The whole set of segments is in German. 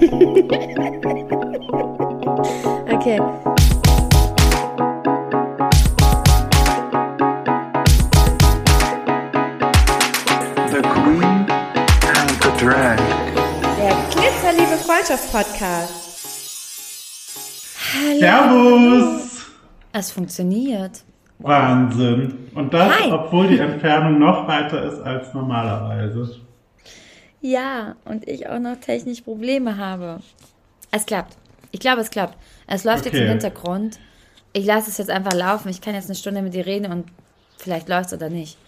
okay. The Queen and the Drag. Der Glitzerliebe Freundschaft-Podcast. Servus! Es funktioniert. Wahnsinn. Und das, Hi. obwohl die Entfernung noch weiter ist als normalerweise. Ja, und ich auch noch technisch Probleme habe. Es klappt. Ich glaube, es klappt. Es läuft jetzt Okay. im Hintergrund. Ich lasse es jetzt einfach laufen. Ich kann jetzt eine Stunde mit dir reden und vielleicht läuft es oder nicht.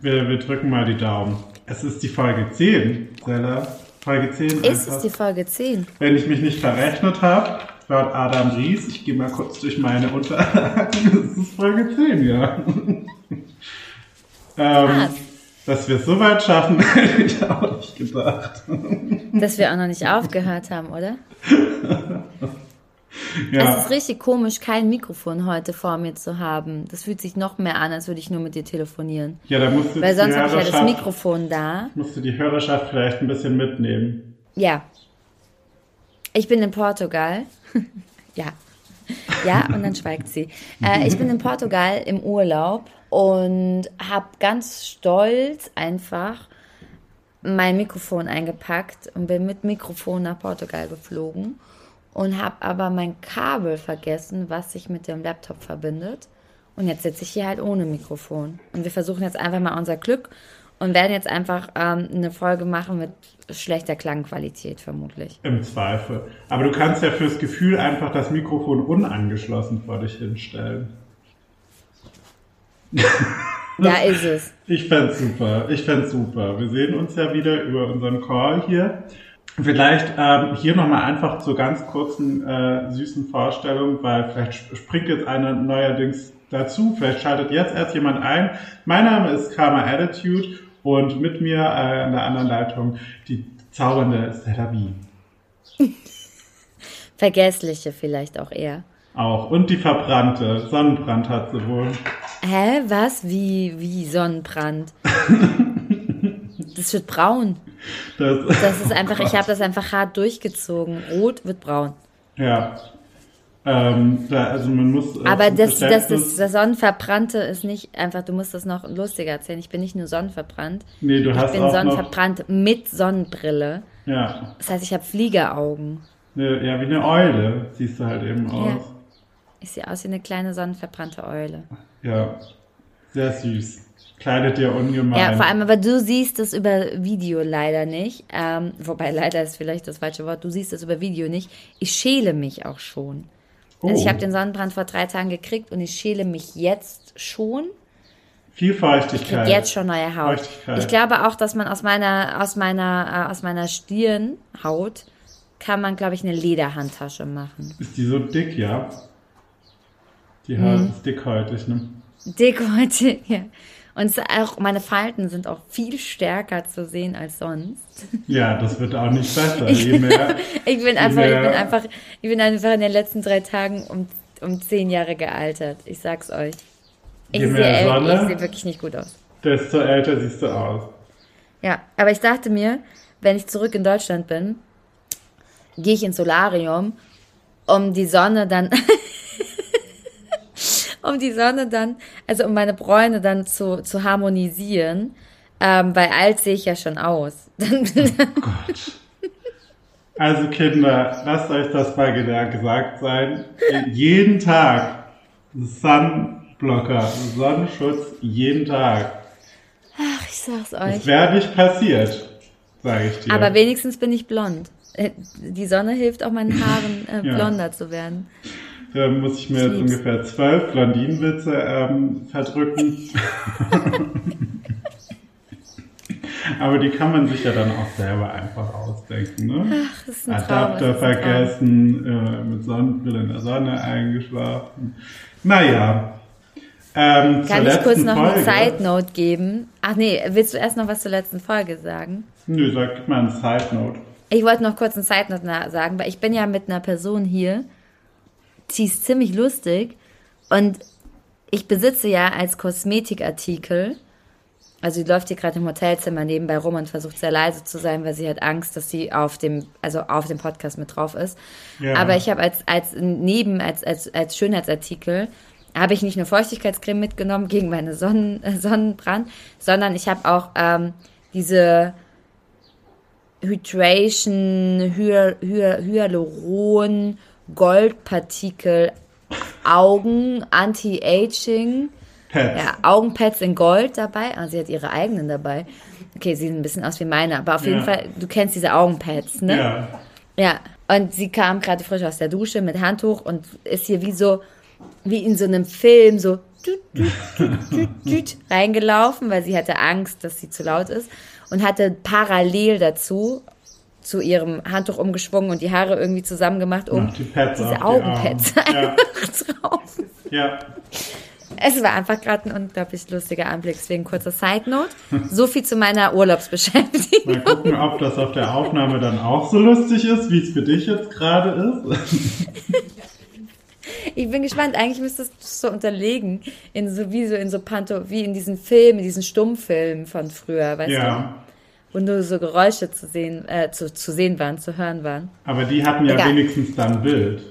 Wir, wir drücken mal die Daumen. Es ist die Folge 10, Sella. Folge 10. Ist es einfach. die Folge 10? Wenn ich mich nicht verrechnet habe, laut Adam Ries, ich gehe mal kurz durch meine Unterlagen, es ist Folge 10, ja. ähm, Krass. Dass wir es so weit schaffen, hätte ich auch nicht gedacht. Dass wir auch noch nicht aufgehört haben, oder? Ja. Es ist richtig komisch, kein Mikrofon heute vor mir zu haben. Das fühlt sich noch mehr an, als würde ich nur mit dir telefonieren. ja, da musst du Weil sonst habe ich ja das Mikrofon da. musst du die Hörerschaft vielleicht ein bisschen mitnehmen. Ja. Ich bin in Portugal. ja. Ja, und dann schweigt sie. Äh, ich bin in Portugal im Urlaub und habe ganz stolz einfach mein Mikrofon eingepackt und bin mit Mikrofon nach Portugal geflogen und habe aber mein Kabel vergessen, was sich mit dem Laptop verbindet. Und jetzt sitze ich hier halt ohne Mikrofon. Und wir versuchen jetzt einfach mal unser Glück und werden jetzt einfach ähm, eine Folge machen mit schlechter Klangqualität vermutlich. Im Zweifel. Aber du kannst ja fürs Gefühl einfach das Mikrofon unangeschlossen vor dich hinstellen. Da ist es. Ich fänd's super. Ich fänd's super. Wir sehen uns ja wieder über unseren Call hier. Vielleicht ähm, hier nochmal einfach zur ganz kurzen, äh, süßen Vorstellung, weil vielleicht sp- springt jetzt einer neuerdings dazu. Vielleicht schaltet jetzt erst jemand ein. Mein Name ist Karma Attitude und mit mir äh, an der anderen Leitung die zaubernde Serabi. Vergessliche vielleicht auch eher. Auch. Und die verbrannte. Sonnenbrand hat sie wohl. Hä? Was? Wie, wie Sonnenbrand? Das wird braun. Das, Das ist einfach, ich habe das einfach hart durchgezogen. Rot wird braun. ja. Ähm, da, also man muss. äh, Aber das, das, das, das Sonnenverbrannte ist nicht einfach, du musst das noch lustiger erzählen. Ich bin nicht nur sonnenverbrannt. Nee, du Ich hast bin auch noch. sonnenverbrannt mit Sonnenbrille. Ja. Das heißt, ich habe Fliegeraugen. Ne, ja, wie eine Eule siehst du halt eben aus. Ich sehe aus wie eine kleine sonnenverbrannte Eule. Ja. Sehr süß. Kleidet dir ungemein. Ja, vor allem, aber du siehst es über Video leider nicht. Ähm, wobei leider ist vielleicht das falsche Wort. Du siehst es über Video nicht. Ich schäle mich auch schon. Also ich Oh. habe den Sonnenbrand vor drei Tagen gekriegt und ich schäle mich jetzt schon. Viel Ich Feuchtigkeit. krieg jetzt schon neue Haut. Ich glaube auch, dass man aus meiner, aus meiner, äh, aus meiner Stirnhaut kann man, glaube ich, eine Lederhandtasche machen. Ist die so dick, ja? Die Mhm. Haut ist dickhäutig, ne? Dick heute, ja. Und auch, meine Falten sind auch viel stärker zu sehen als sonst. Ja, das wird auch nicht besser. Je mehr. Ich bin einfach, ich bin einfach, ich bin einfach in den letzten drei Tagen um, um zehn Jahre gealtert. Ich sag's euch. Ich Je sehe mehr el- Sonne. ich sehe wirklich nicht gut aus. desto älter siehst du aus. Ja, aber ich dachte mir, wenn ich zurück in Deutschland bin, gehe ich ins Solarium, um die Sonne dann, um die Sonne dann, also um meine Bräune dann zu, zu harmonisieren, ähm, weil alt sehe ich ja schon aus. Dann, Gott. Also Kinder, lasst euch das mal gesagt sein. jeden Tag Sunblocker, Sonnenschutz, jeden Tag. ach, ich sag's Das euch. wäre nicht passiert, sage ich dir. Aber wenigstens bin ich blond. Äh, Die Sonne hilft auch meinen Haaren äh, Ja. blonder zu werden. Da muss ich mir jetzt ungefähr zwölf Blondinenwitze ähm, verdrücken. Aber die kann man sich ja dann auch selber einfach ausdenken. Ne? Ach, das ist ein Traum. Adapter das ist Traum. vergessen, äh, mit Sonnenbrille in der Sonne eingeschlafen. Naja. Ähm, Kann ich kurz noch Folge. eine Side Note geben? Ach nee, willst du erst noch was zur letzten Folge sagen? Nö, sag mal eine Side Note. Ich wollte noch kurz eine Side Note sagen, weil ich bin ja mit einer Person hier, die ist ziemlich lustig und ich besitze ja als Kosmetikartikel also die läuft hier gerade im Hotelzimmer nebenbei rum und versucht sehr leise zu sein, weil sie hat Angst, dass sie auf dem, also auf dem Podcast mit drauf ist. Ja. Aber ich habe als, als neben, als, als, als Schönheitsartikel, habe ich nicht nur Feuchtigkeitscreme mitgenommen gegen meine Sonnen, äh, Sonnenbrand, sondern ich habe auch ähm, diese Hydration, Hy Hy Hyaluron, Goldpartikel, Augen, Anti-Aging, ja, Augenpads in Gold dabei. Ah, sie hat ihre eigenen dabei. Okay, sie sehen ein bisschen aus wie meine, aber auf jeden Ja. Fall, du kennst diese Augenpads, ne? Ja. Ja, und sie kam gerade frisch aus der Dusche mit Handtuch und ist hier wie so, wie in so einem Film, so tüt, tüt, tüt, reingelaufen, weil sie hatte Angst, dass sie zu laut ist und hatte parallel dazu zu ihrem Handtuch umgeschwungen und die Haare irgendwie zusammen gemacht, um die Pads diese die Augenpads Augen. Ja. einfach drauf. Ja. Es war einfach gerade ein unglaublich lustiger Anblick, deswegen kurzer Side Note. So viel zu meiner Urlaubsbeschäftigung. Mal gucken, ob das auf der Aufnahme dann auch so lustig ist, wie es für dich jetzt gerade ist. Ich bin gespannt. Eigentlich müsstest du es so unterlegen. In so, wie so in so Panto, wie in diesen Filmen, in diesen Stummfilmen von früher, weißt Ja. du? Wo nur so Geräusche zu sehen, äh, zu, zu sehen waren, zu hören waren. Aber die hatten ja Egal. wenigstens dann Bild.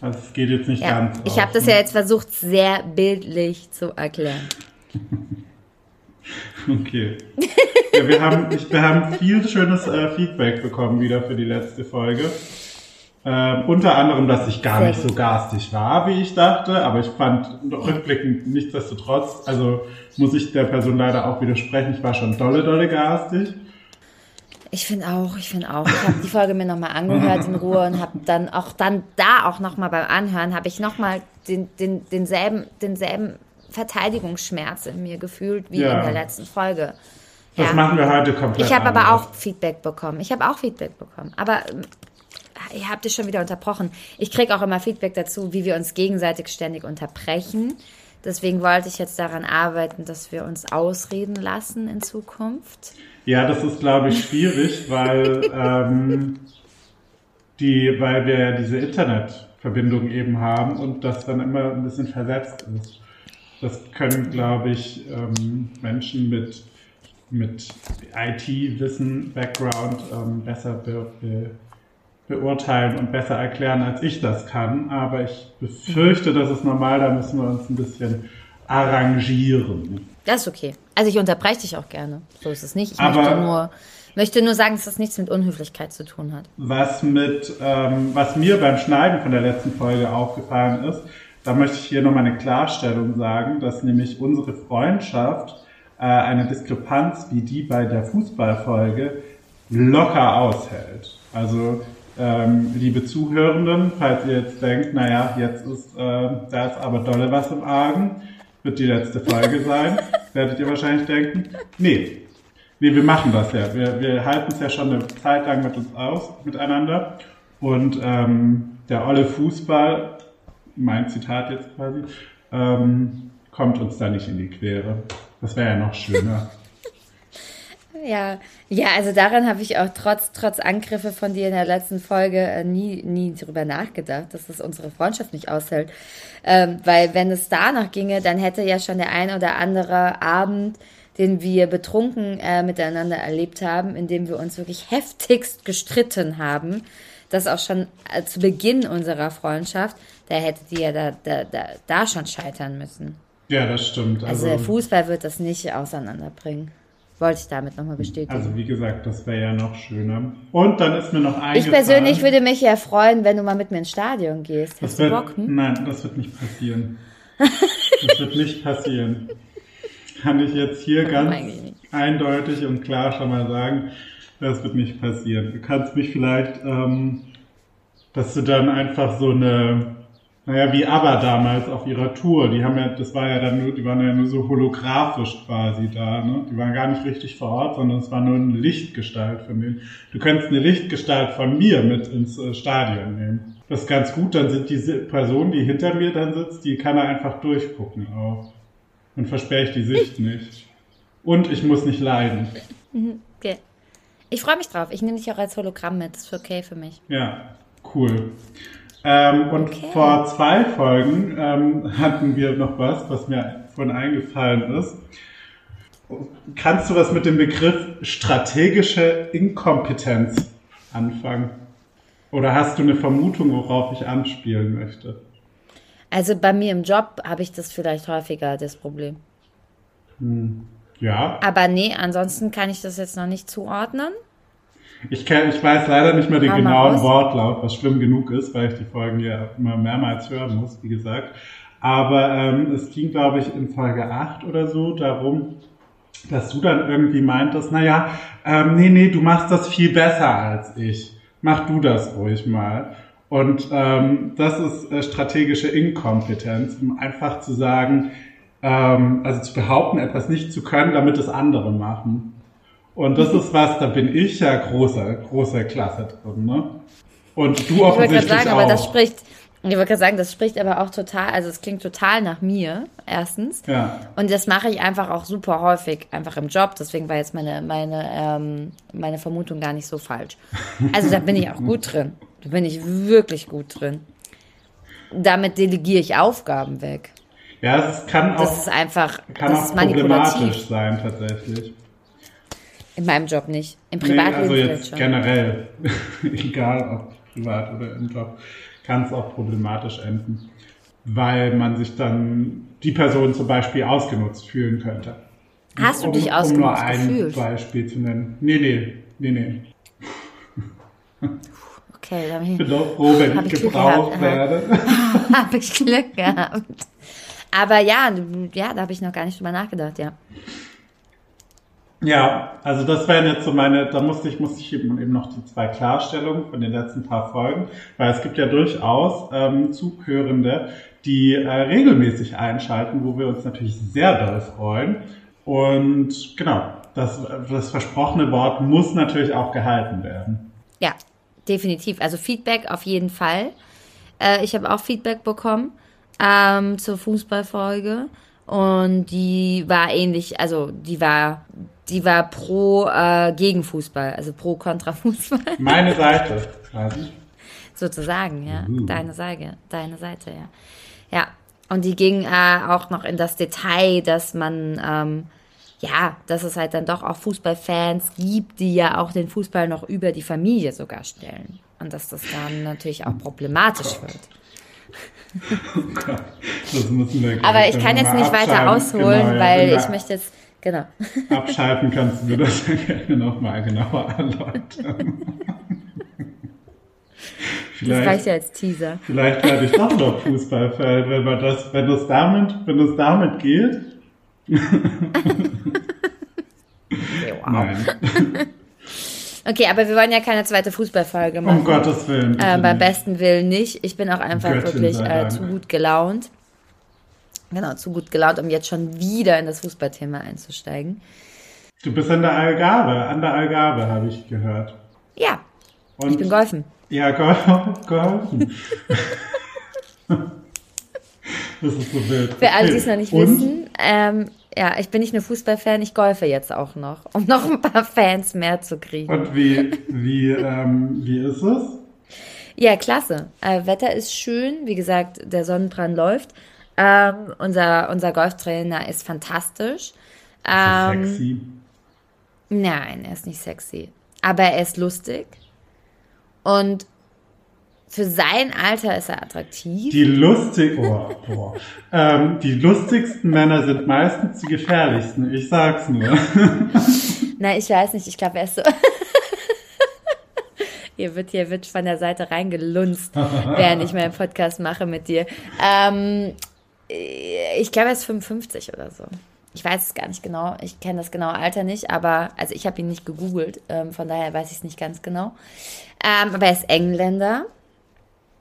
Also es geht jetzt nicht Ja. ganz. Ich habe das ne? ja jetzt versucht, sehr bildlich zu erklären. Okay. Ja, wir, haben, wir haben viel schönes äh, Feedback bekommen wieder für die letzte Folge. Ähm, unter anderem, dass ich gar nicht so garstig war, wie ich dachte, aber ich fand rückblickend nichtsdestotrotz, also muss ich der Person leider auch widersprechen, ich war schon dolle, dolle garstig. Ich finde auch, ich finde auch. Ich habe die Folge mir nochmal angehört in Ruhe und habe dann auch dann da auch nochmal beim Anhören, habe ich nochmal den, den, denselben, denselben Verteidigungsschmerz in mir gefühlt wie Ja. in der letzten Folge. Das Ja. machen wir heute komplett Ich habe aber auch Feedback bekommen. Ich habe auch Feedback bekommen. Aber ähm, ihr habt es schon wieder unterbrochen. Ich kriege auch immer Feedback dazu, wie wir uns gegenseitig ständig unterbrechen. Deswegen wollte ich jetzt daran arbeiten, dass wir uns ausreden lassen in Zukunft. Ja, das ist, glaube ich, schwierig, weil, ähm, die, weil wir ja diese Internetverbindung eben haben und das dann immer ein bisschen versetzt ist. Das können, glaube ich, ähm, Menschen mit, mit IT-Wissen, Background ähm, besser be, be, beurteilen und besser erklären, als ich das kann. Aber ich befürchte, das ist normal, da müssen wir uns ein bisschen arrangieren. Das ist okay. Also ich unterbreche dich auch gerne. So ist es nicht. Ich Aber- möchte nur, möchte nur sagen, dass das nichts mit Unhöflichkeit zu tun hat. Was mit, ähm, was mir beim Schneiden von der letzten Folge aufgefallen ist, da möchte ich hier nochmal eine Klarstellung sagen, dass nämlich unsere Freundschaft äh, eine Diskrepanz wie die bei der Fußballfolge locker aushält. Also ähm, liebe Zuhörenden, falls ihr jetzt denkt, naja, jetzt ist, äh, da ist aber dolle was im Argen, wird die letzte Folge sein, werdet ihr wahrscheinlich denken, nee, Nee, wir machen das ja. Wir, wir halten es ja schon eine Zeit lang mit uns aus, miteinander. Und ähm, der olle Fußball, mein Zitat jetzt quasi, ähm, kommt uns da nicht in die Quere. Das wäre ja noch schöner. Ja, ja, also daran habe ich auch trotz, trotz Angriffe von dir in der letzten Folge äh, nie, nie drüber nachgedacht, dass es unsere Freundschaft nicht aushält. Ähm, weil wenn es danach ginge, dann hätte ja schon der ein oder andere Abend, den wir betrunken äh, miteinander erlebt haben, in dem wir uns wirklich heftigst gestritten haben, das auch schon äh, zu Beginn unserer Freundschaft, da hätte die ja da, da, da, da schon scheitern müssen. Ja, das stimmt. Also Also, der Fußball wird das nicht auseinanderbringen. Wollte ich damit nochmal bestätigen. also wie gesagt, das wäre ja noch schöner. Und dann ist mir noch eingefallen. Ich persönlich würde mich ja freuen, wenn du mal mit mir ins Stadion gehst. das Hast du wird, Bock? Hm? Nein, das wird nicht passieren. das wird nicht passieren. Kann ich jetzt hier ganz eigentlich nicht. eindeutig und klar schon mal sagen, das wird nicht passieren. Du kannst mich vielleicht, ähm, dass du dann einfach so eine, naja, wie ABBA damals auf ihrer Tour, die haben ja, das war ja dann nur, die waren ja nur so holographisch quasi da, ne? Die waren gar nicht richtig vor Ort, sondern es war nur eine Lichtgestalt von denen. Du könntest eine Lichtgestalt von mir mit ins äh, Stadion nehmen. Das ist ganz gut, dann sind diese Person, die hinter mir dann sitzt, die kann er einfach durchgucken auch. Und versperre ich die Sicht nicht. Und ich muss nicht leiden. Okay. Ich freue mich drauf. Ich nehme dich auch als Hologramm mit. Das ist okay für mich. Ja, cool. Ähm, und Okay. vor zwei Folgen ähm, hatten wir noch was, was mir vorhin eingefallen ist. kannst du was mit dem Begriff strategische Inkompetenz anfangen? Oder hast du eine Vermutung, worauf ich anspielen möchte? Also bei mir im Job habe ich das vielleicht häufiger, das Problem. Ja, Aber nee, ansonsten kann ich das jetzt noch nicht zuordnen. Ich, kenn, ich weiß leider nicht mehr den Hau mal genauen raus. Wortlaut, was schlimm genug ist, weil ich die Folgen ja immer mehrmals hören muss, wie gesagt. Aber ähm, es ging, glaube ich, in Folge 8 oder so darum, dass du dann irgendwie meintest, naja, ähm, nee, nee, du machst das viel besser als ich. Mach du das ruhig mal. Und ähm, das ist äh, strategische Inkompetenz, um einfach zu sagen, ähm, also zu behaupten, etwas nicht zu können, damit es andere machen. Und das ist was, da bin ich ja großer, großer Klasse drin, ne? Und du Ich wollte gerade offensichtlich sagen, auch. aber das spricht, ich wollte gerade sagen, das spricht aber auch total, also es klingt total nach mir, erstens. ja. Und das mache ich einfach auch super häufig, einfach im Job. Deswegen war jetzt meine, meine, ähm, meine Vermutung gar nicht so falsch. Also da bin ich auch gut drin. Da bin ich wirklich gut drin. Damit delegiere ich Aufgaben weg. ja, es kann auch, Das ist einfach, kann das auch problematisch sein, tatsächlich. In meinem Job nicht. Im Nee, Privatleben also vielleicht jetzt schon. generell, egal ob privat oder im Job, kann es auch problematisch enden, weil man sich dann die Person zum Beispiel ausgenutzt fühlen könnte. Hast du um, dich Um nur ausgenutzt ein gefühlt? Beispiel zu nennen. Nee, nee, nee, nee. Okay, da habe Ich ich, bin doch froh, wenn ich ich gebraucht werde. hab ich Glück gehabt. Aber ja, ja, da habe ich noch gar nicht drüber nachgedacht, ja. Ja, also das wären jetzt so meine, da musste ich, musste ich eben noch die zwei Klarstellungen von den letzten paar Folgen, weil es gibt ja durchaus ähm, Zuhörende, die äh, regelmäßig einschalten, wo wir uns natürlich sehr doll freuen. Und genau, das, das versprochene Wort muss natürlich auch gehalten werden. Ja, definitiv. Also Feedback auf jeden Fall. Äh, ich habe auch Feedback bekommen ähm, zur Fußballfolge und die war ähnlich, also die war, die war pro äh, gegen Fußball, also pro kontra Fußball Meine Seite quasi. sozusagen, ja. Mhm. Deine Seite, deine Seite, ja. Ja. Und die ging äh, auch noch in das Detail, dass man ähm, ja, dass es halt dann doch auch Fußballfans gibt, die ja auch den Fußball noch über die Familie sogar stellen. Und dass das dann natürlich auch problematisch wird. Das müssen wir Aber ich kann jetzt nicht weiter ausholen, Genau, ja, weil ich möchte jetzt, genau. Abschalten kannst du das ja gerne nochmal genauer erläutern. Das reicht ja als Teaser. Vielleicht werde ich doch noch Fußballfan, wenn man das, wenn es damit, wenn es damit geht. Nein, Okay, aber wir wollen ja keine zweite Fußballfolge um machen. Gottes Willen. Äh, beim besten Willen nicht. Ich bin auch einfach Göttin wirklich äh, zu gut gelaunt. Genau, zu gut gelaunt, um jetzt schon wieder in das Fußballthema einzusteigen. Du bist an der Algarve, an der Algarve habe ich gehört. Ja, Und ich bin golfen. Ja, geholfen. das ist so wild. Für alle, die es noch nicht Und? wissen, ähm, ja, ich bin nicht nur Fußballfan, ich golfe jetzt auch noch, um noch ein paar Fans mehr zu kriegen. Und wie, wie, ähm, wie ist es? Ja, klasse. Äh, Wetter ist schön, wie gesagt, der Sonnenbrand läuft. Ähm, unser, unser Golftrainer ist fantastisch. Ähm, Sexy. Nein, er ist nicht sexy. Aber er ist lustig. Und für sein Alter ist er attraktiv. Die lustig, oh, boah. Ähm, die lustigsten Männer sind meistens die gefährlichsten. Ich sag's nur. Na, ich weiß nicht, ich glaube, er ist so. Hier wird, hier wird von der Seite reingelunzt, während ich meinen Podcast mache mit dir. Ähm, ich glaube, er ist 55 oder so. Ich weiß es gar nicht genau. Ich kenne das genaue Alter nicht, aber also ich habe ihn nicht gegoogelt, ähm, von daher weiß ich es nicht ganz genau. Ähm, aber er ist Engländer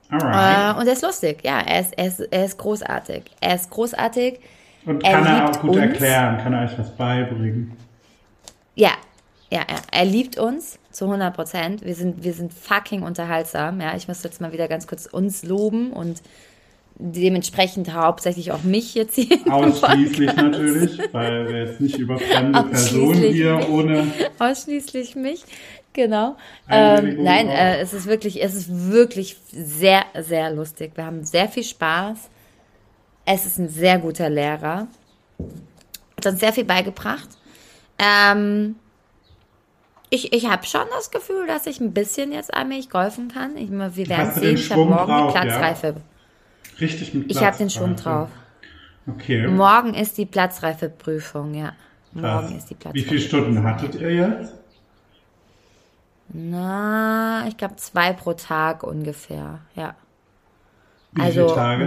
Alright. äh, und er ist lustig. Ja, er ist, er ist, er ist großartig. Er ist großartig. Und er kann er liebt auch gut uns. erklären, kann er euch was beibringen. Ja, ja, ja. Er liebt uns zu 100 Prozent. Wir sind, wir sind fucking unterhaltsam. Ja, ich muss jetzt mal wieder ganz kurz uns loben und dementsprechend hauptsächlich auch mich jetzt hier. Ausschließlich natürlich, weil wir jetzt nicht über fremde Personen hier ohne. Ausschließlich mich, genau. Ähm, nein, auch. äh, es ist wirklich, es ist wirklich sehr, sehr lustig. Wir haben sehr viel Spaß. Es ist ein sehr guter Lehrer. Hat uns sehr viel beigebracht. Ähm, ich ich habe schon das Gefühl, dass ich ein bisschen jetzt allmählich golfen kann. Ich, wir werden sehen. Ich habe morgen drauf, die ja? Platzreife. Richtig mit Ich habe den Schwung drauf. Okay. Morgen ist die Platzreifeprüfung, ja. Krass. Morgen ist die Wie Platzreife. viele Stunden hattet ihr jetzt? Na, ich glaube zwei pro Tag ungefähr, ja. Wie Also, viele Tage?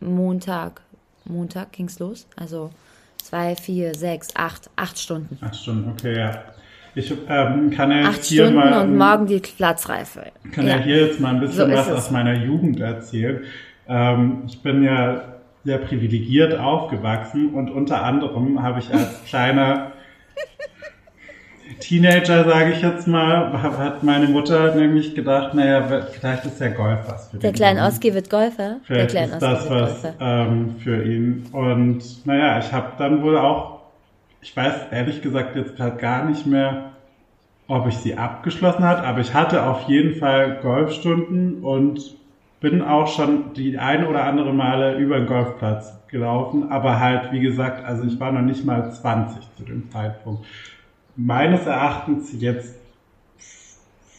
Montag, Montag ging's los. Also zwei, vier, sechs, acht, acht Stunden. Acht Stunden, okay, ja. Ich ähm, kann ja Acht jetzt hier Stunden mal, und morgen die Platzreife. kann ja. hier jetzt mal ein bisschen So was aus meiner Jugend erzählen. Ähm, ich bin ja sehr privilegiert aufgewachsen und unter anderem habe ich als kleiner Teenager, sage ich jetzt mal, hat meine Mutter nämlich gedacht, naja, vielleicht ist ja Golf was für Der kleine. Oski wird Golfer. Der Vielleicht kleine ist das was ähm, für ihn. Und naja, ich habe dann wohl auch, ich weiß ehrlich gesagt jetzt gerade gar nicht mehr, ob ich sie abgeschlossen hat, aber ich hatte auf jeden Fall Golfstunden und bin auch schon die ein oder andere Male über den Golfplatz gelaufen, aber halt, wie gesagt, also ich war noch nicht mal 20 zu dem Zeitpunkt. Meines Erachtens jetzt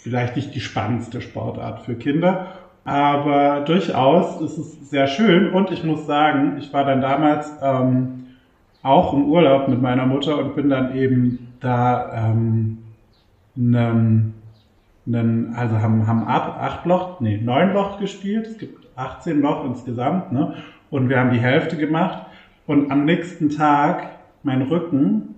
vielleicht nicht die spannendste Sportart für Kinder, aber durchaus ist es sehr schön und ich muss sagen, ich war dann damals ähm, auch im Urlaub mit meiner Mutter und bin dann eben da ähm, einen, einen, also haben, haben ab acht Loch, nee, neun Loch gespielt. Es gibt 18 Loch insgesamt, ne? Und wir haben die Hälfte gemacht. Und am nächsten Tag, mein Rücken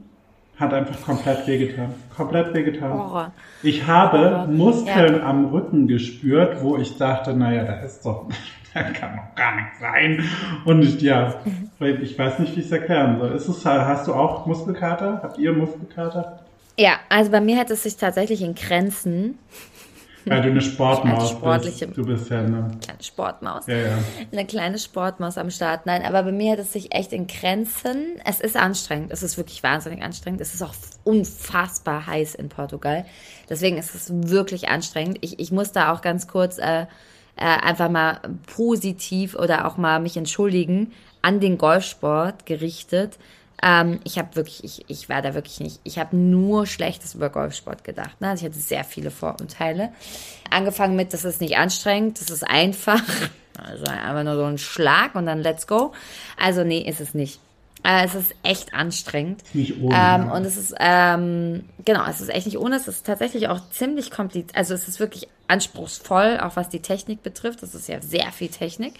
hat einfach komplett wehgetan. Komplett wehgetan. Horror. Ich habe Horror. Muskeln am Rücken gespürt, wo ich dachte, naja, da ist doch, da kann doch gar nichts sein. Und ich, ja, ich weiß nicht, wie ich es erklären soll. Ist es, hast du auch Muskelkater? Habt ihr Muskelkater? Ja, also bei mir hat es sich tatsächlich in Grenzen, Weil du eine Sportmaus sportliche- bist. Du bist ja eine, kleine Sportmaus, ja, ja. eine kleine Sportmaus am Start. Nein, aber bei mir hat es sich echt in Grenzen. Es ist anstrengend. Es ist wirklich wahnsinnig anstrengend. Es ist auch unfassbar heiß in Portugal. Deswegen ist es wirklich anstrengend. Ich, ich muss da auch ganz kurz äh, äh, einfach mal positiv oder auch mal mich entschuldigen an den Golfsport gerichtet. Ähm, ich habe wirklich, ich, ich war da wirklich nicht, ich habe nur Schlechtes über Golfsport gedacht. Ne? Also ich hatte sehr viele Vorurteile. Angefangen mit, das ist nicht anstrengend, das ist einfach. Also einfach nur so ein Schlag und dann let's go. Also nee, ist es nicht. Äh, es ist echt anstrengend. Nicht ohne. Ähm, und es ist, ähm, genau, es ist echt nicht ohne. Es ist tatsächlich auch ziemlich kompliziert. Also es ist wirklich anspruchsvoll, auch was die Technik betrifft. Das ist ja sehr viel Technik.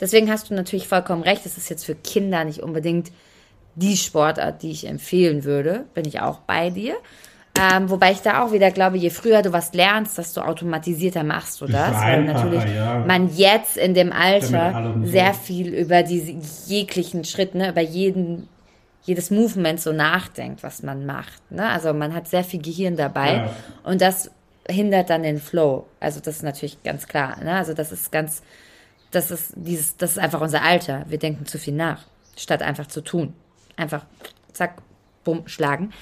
Deswegen hast du natürlich vollkommen recht. Es ist jetzt für Kinder nicht unbedingt die Sportart, die ich empfehlen würde. Bin ich auch bei dir. Ähm, wobei ich da auch wieder glaube, je früher du was lernst, desto automatisierter machst du das. Weil natürlich ja. man jetzt in dem Alter so. sehr viel über diese jeglichen Schritt, ne, über jeden jedes Movement so nachdenkt, was man macht. Ne? Also man hat sehr viel Gehirn dabei Ja. und das hindert dann den Flow. Also das ist natürlich ganz klar. Ne? Also das ist ganz, das ist dieses, das ist einfach unser Alter. Wir denken zu viel nach, statt einfach zu tun. Einfach zack, bumm, schlagen.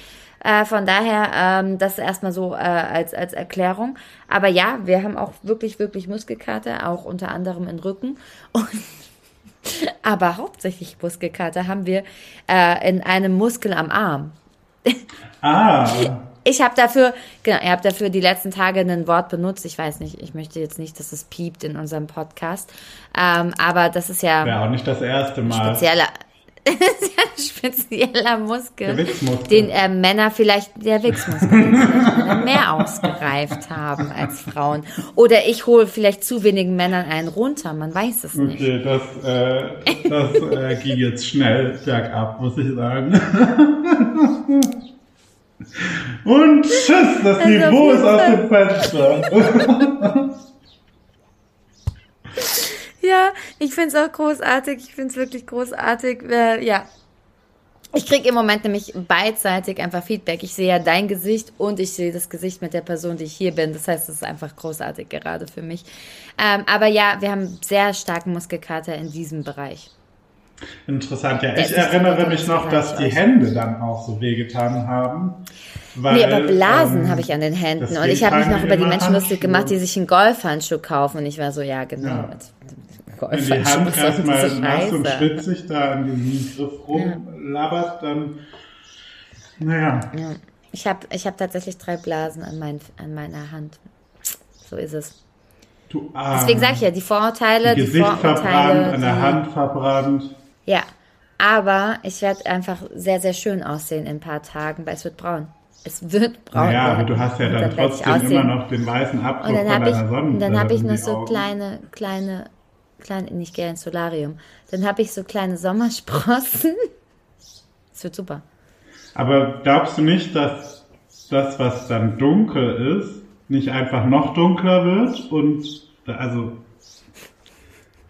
Äh, von daher, ähm, das erstmal so äh, als, als Erklärung. Aber ja, wir haben auch wirklich, wirklich Muskelkater, auch unter anderem im Rücken. Und aber hauptsächlich Muskelkater haben wir äh, in einem Muskel am Arm. Ah, Ich habe dafür, genau, ihr habt dafür die letzten Tage ein Wort benutzt. Ich weiß nicht, ich möchte jetzt nicht, dass es piept in unserem Podcast. Ähm, aber das ist ja wäre auch nicht das erste Mal. spezieller, das ist ja ein spezieller Muskel, Wichsmuskel. den äh, Männer vielleicht, der Wichsmuskel, vielleicht mehr ausgereift haben als Frauen. Oder ich hole vielleicht zu wenigen Männern einen runter, man weiß es nicht. Okay, das, äh, das äh, ging jetzt schnell bergab, muss ich sagen. Und tschüss, das Also Niveau ist aus dem Fenster. Ja, ich find's auch großartig. Ich find's wirklich großartig. Äh, ja. Ich krieg im Moment nämlich beidseitig einfach Feedback. Ich sehe ja dein Gesicht und ich sehe das Gesicht mit der Person, die ich hier bin. Das heißt, es ist einfach großartig gerade für mich. Ähm, aber ja, wir haben sehr starken Muskelkater in diesem Bereich. Interessant, ja. Das Ich erinnere mich noch, dass die. Hände dann auch so wehgetan haben. Weil, Nee, aber Blasen ähm, habe ich an den Händen. Und ich habe mich noch über die Menschen lustig gemacht, die sich einen Golfhandschuh kaufen. Und ich war so, ja, genau. Ja. Mit Wenn die Golfhandschuh, Hand erstmal nass und schwitzig da an diesem Griff rumlabert, dann Naja, Ja. Ich habe ich hab tatsächlich drei Blasen an, mein, an meiner Hand. So ist es. du Arme. Deswegen sage ich ja, die Vorurteile, die, Gesicht Vorurteile. verbrannt, an der Hand verbrannt. Ja, aber ich werde einfach sehr, sehr schön aussehen in ein paar Tagen, weil es wird braun. Es wird braun. Naja, aber du hast ja dann ich trotzdem immer noch den weißen Abdruck Und dann von habe ich, deiner Sonne. und dann habe ich noch so kleine, kleine, kleine, nicht gerne ins Solarium. Dann habe ich so kleine Sommersprossen. Es wird super. Aber glaubst du nicht, dass das, was dann dunkel ist, nicht einfach noch dunkler wird? Und also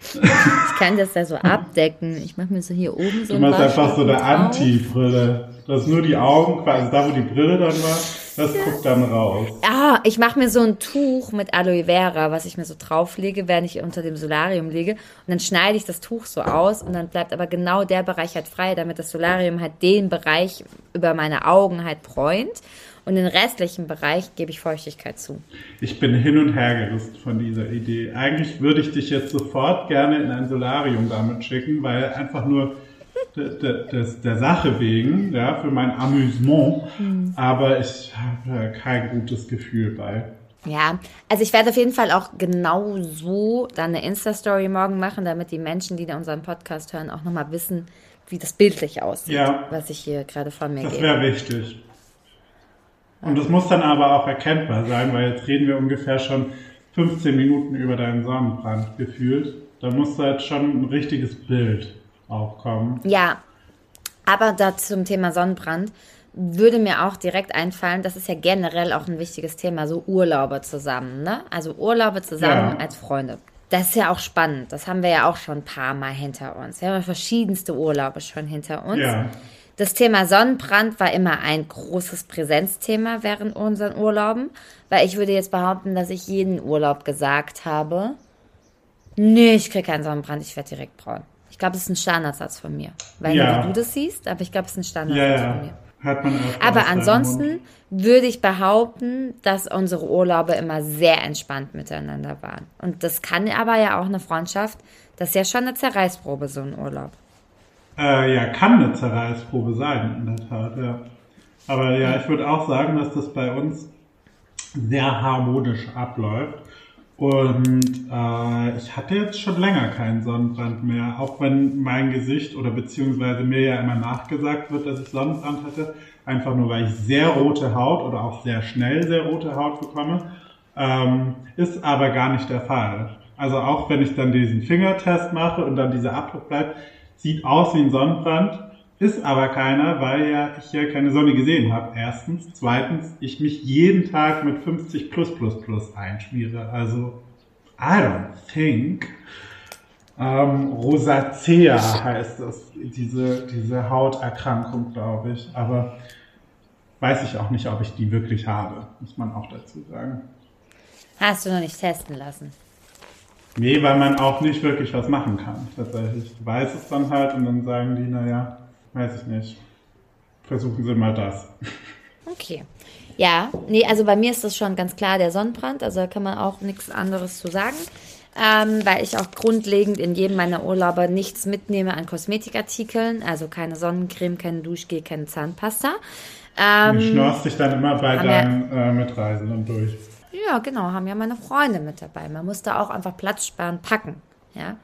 Ich kann das da so abdecken. Ich mache mir so hier oben so du machst einfach so eine. Anti-Brille. Dass nur die Augen, quasi da, wo die Brille dann war, das guckt dann raus. Ah, ich mache mir so ein Tuch mit Aloe Vera, was ich mir so drauflege, während ich unter dem Solarium liege. Und dann schneide ich das Tuch so aus und dann bleibt aber genau der Bereich halt frei, damit das Solarium halt den Bereich über meine Augen halt bräunt. Und den restlichen Bereich gebe ich Feuchtigkeit zu. Ich bin hin und her gerissen von dieser Idee. Eigentlich würde ich dich jetzt sofort gerne in ein Solarium damit schicken, weil einfach nur de, de, des, der Sache wegen, ja, für mein Amüsement. Hm. Aber ich habe kein gutes Gefühl bei. Ja, also ich werde auf jeden Fall auch genau so dann eine Insta-Story morgen machen, damit die Menschen, die da unseren Podcast hören, auch nochmal wissen, wie das bildlich aussieht, Ja. was ich hier gerade von mir Das gebe. wäre wichtig. Und das muss dann aber auch erkennbar sein, weil jetzt reden wir ungefähr schon 15 Minuten über deinen Sonnenbrand gefühlt. Da muss da jetzt schon ein richtiges Bild aufkommen. Ja, aber da zum Thema Sonnenbrand würde mir auch direkt einfallen, das ist ja generell auch ein wichtiges Thema, so Urlaube zusammen, ne? Also Urlaube zusammen Ja. als Freunde. Das ist ja auch spannend. Das haben wir ja auch schon ein paar Mal hinter uns. Wir haben ja verschiedenste Urlaube schon hinter uns. Ja. Das Thema Sonnenbrand war immer ein großes Präsenzthema während unseren Urlauben, weil ich würde jetzt behaupten, dass ich jeden Urlaub gesagt habe, nee, ich kriege keinen Sonnenbrand, ich werde direkt braun. Ich glaube, das ist ein Standardsatz von mir. Weil Ja. wie du das siehst, aber ich glaube, es ist ein Ja, Standardsatz von ja. mir. Hat man Aber ansonsten würde ich behaupten, dass unsere Urlaube immer sehr entspannt miteinander waren. Und das kann aber ja auch eine Freundschaft, das ist ja schon eine Zerreißprobe, so ein Urlaub. Äh, ja, kann eine Zerreißprobe sein, in der Tat, ja. Aber ja, ich würde auch sagen, dass das bei uns sehr harmonisch abläuft. Und äh, ich hatte jetzt schon länger keinen Sonnenbrand mehr, auch wenn mein Gesicht oder beziehungsweise mir ja immer nachgesagt wird, dass ich Sonnenbrand hatte, einfach nur weil ich sehr rote Haut oder auch sehr schnell sehr rote Haut bekomme, ähm, ist aber gar nicht der Fall. Also auch wenn ich dann diesen Fingertest mache und dann dieser Abdruck bleibt, sieht aus wie ein Sonnenbrand, ist aber keiner, weil ja ich ja keine Sonne gesehen habe. Erstens. Zweitens, ich mich jeden Tag mit 50 plus plus plus einschmiere. Also, I don't think. Ähm, Rosacea heißt das, diese, diese Hauterkrankung, glaube ich. Aber weiß ich auch nicht, ob ich die wirklich habe, muss man auch dazu sagen. Hast du noch nicht testen lassen? Nee, weil man auch nicht wirklich was machen kann, tatsächlich. Du weißt es dann halt und dann sagen die, naja, weiß ich nicht. Versuchen Sie mal das. Okay. Ja, nee, also bei mir ist das schon ganz klar der Sonnenbrand, also da kann man auch nichts anderes zu sagen, ähm, weil ich auch grundlegend in jedem meiner Urlaube nichts mitnehme an Kosmetikartikeln, also keine Sonnencreme, kein Duschgel, keine Zahnpasta. Ähm, Du schnorst dich dann immer bei deinen äh, Mitreisenden durch. Ja, genau, haben ja meine Freunde mit dabei. Man muss da auch einfach Platz sparen, packen. Ja,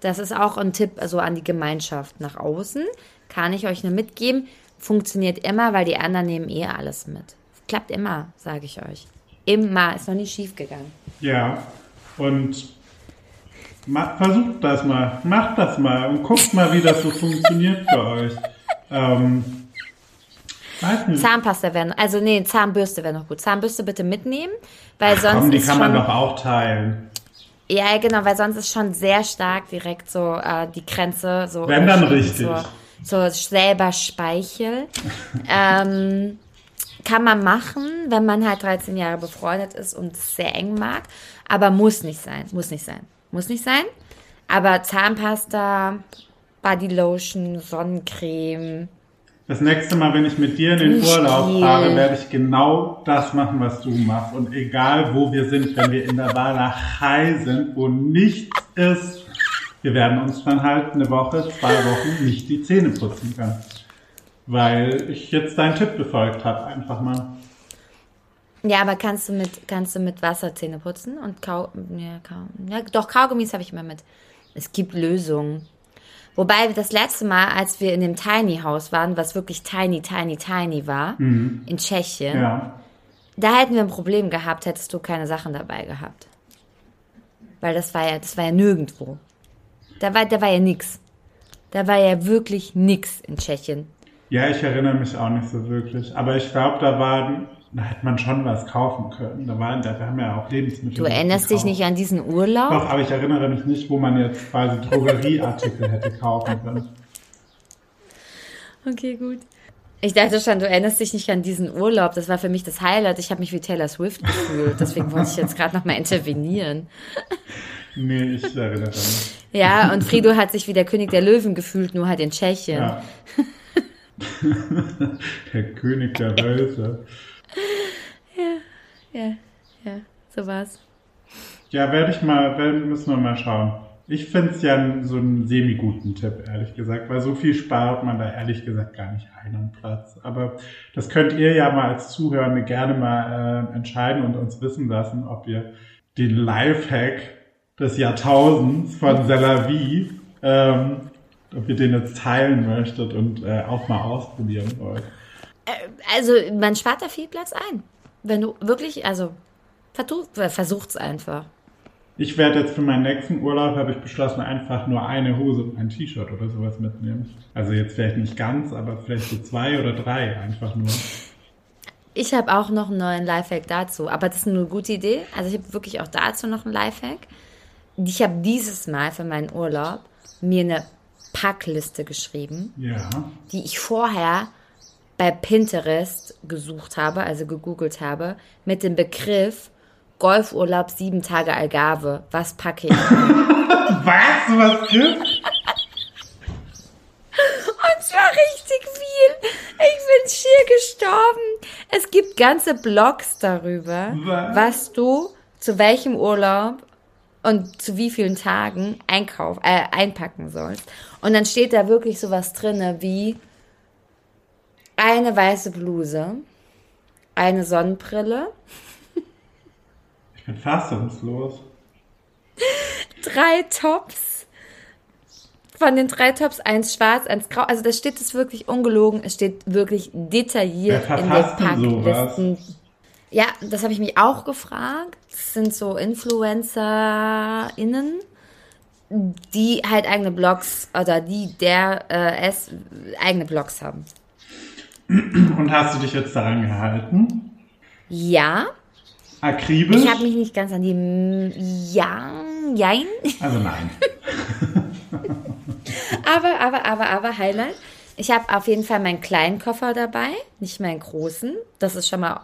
das ist auch ein Tipp also an die Gemeinschaft nach außen. Kann ich euch nur mitgeben. Funktioniert immer, weil die anderen nehmen eh alles mit. Klappt immer, sage ich euch. Immer, ist noch nie schief gegangen. Ja, und ma versucht das mal, macht das mal und guckt mal, wie das so funktioniert für euch. Ähm, nicht. Zahnpasta wäre, also nee, Zahnbürste wäre noch gut. Zahnbürste bitte mitnehmen, weil sonst Komm, die kann man doch auch teilen. ja genau, weil sonst ist schon sehr stark direkt so äh, die Grenze so Wenn dann richtig. zur, zur selber Speichel. ähm, kann man machen, wenn man halt 13 Jahre befreundet ist und es sehr eng mag, aber muss nicht sein, muss nicht sein, muss nicht sein. Aber Zahnpasta, Bodylotion, Sonnencreme, Das nächste Mal, wenn ich mit dir in den. Urlaub fahre, werde ich genau das machen, was du machst. Und egal, wo wir sind, wenn wir in der Walachei sind, wo nichts ist, wir werden uns dann halt eine Woche, zwei Wochen nicht die Zähne putzen können. weil ich jetzt deinen Tipp befolgt habe, einfach mal. Ja, aber kannst du mit, kannst du mit Wasser Zähne putzen und Kau, ja, Kau, ja, doch, Kaugummis habe ich immer mit. Es gibt Lösungen. Wobei das letzte Mal, als wir in dem Tiny House waren, was wirklich tiny, tiny, tiny war, in Tschechien, Ja. da hätten wir ein Problem gehabt, hättest du keine Sachen dabei gehabt. Weil das war ja, das war ja nirgendwo. Da war, da war ja nix. Da war ja wirklich nix in Tschechien. Ja, ich erinnere mich auch nicht so wirklich. Aber ich glaube, da waren, da hätte man schon was kaufen können. Da waren, da haben wir ja auch Lebensmittel. Du erinnerst dich nicht an diesen Urlaub? Doch, aber ich erinnere mich nicht, wo man jetzt quasi Drogerieartikel hätte kaufen können. Okay, gut. Ich dachte schon, du erinnerst dich nicht an diesen Urlaub. Das war für mich das Highlight. Ich habe mich wie Taylor Swift gefühlt. Deswegen wollte ich jetzt gerade noch mal intervenieren. Nee, ich erinnere mich. Ja, und Frido hat sich wie der König der Löwen gefühlt, nur halt in Tschechien. Ja. der König der Wölfe. ja, ja, so war's. Ja, werde ich mal, werden, müssen wir mal schauen. Ich finde es ja so einen semi-guten Tipp, ehrlich gesagt, weil so viel spart man da ehrlich gesagt gar nicht ein am Platz. Aber das könnt ihr ja mal als Zuhörende gerne mal äh, entscheiden und uns wissen lassen, ob ihr den Lifehack des Jahrtausends von Selavi, ähm, ob ihr den jetzt teilen möchtet und äh, auch mal ausprobieren wollt. Also, man spart da viel Platz ein. Wenn du wirklich, also, äh, versucht's einfach. Ich werde jetzt für meinen nächsten Urlaub, habe ich beschlossen, einfach nur eine Hose und ein T-Shirt oder sowas mitnehmen. Also jetzt vielleicht nicht ganz, aber vielleicht so zwei oder drei einfach nur. Ich habe auch noch einen neuen Lifehack dazu, aber das ist eine gute Idee. Also ich habe wirklich auch dazu noch einen Lifehack. Ich habe dieses Mal für meinen Urlaub mir eine Packliste geschrieben, Ja. die ich vorher bei Pinterest gesucht habe, also gegoogelt habe, mit dem Begriff Golfurlaub sieben Tage Algarve. Was packe ich? Was? Was gibt's? Und zwar richtig viel. Ich bin schier gestorben. Es gibt ganze Blogs darüber, Was? was du zu welchem Urlaub und zu wie vielen Tagen einkauf, äh, einpacken sollst. Und dann steht da wirklich sowas drinne wie eine weiße Bluse, eine Sonnenbrille, bin fassungslos. drei Tops. Von den drei Tops eins schwarz, eins grau. Also da steht es wirklich ungelogen. Es steht wirklich detailliert Wer in den verfasst denn sowas? Packlisten. Ja, das habe ich mich auch gefragt. Das sind so InfluencerInnen, die halt eigene Blogs oder die der äh, es eigene Blogs haben. Und hast du dich jetzt daran gehalten? Ja, Akribisch? ich habe mich nicht ganz an die ja, jein. also nein. Aber, aber, aber, aber, Highlight. Ich habe auf jeden Fall meinen kleinen Koffer dabei, nicht meinen großen. Das ist schon mal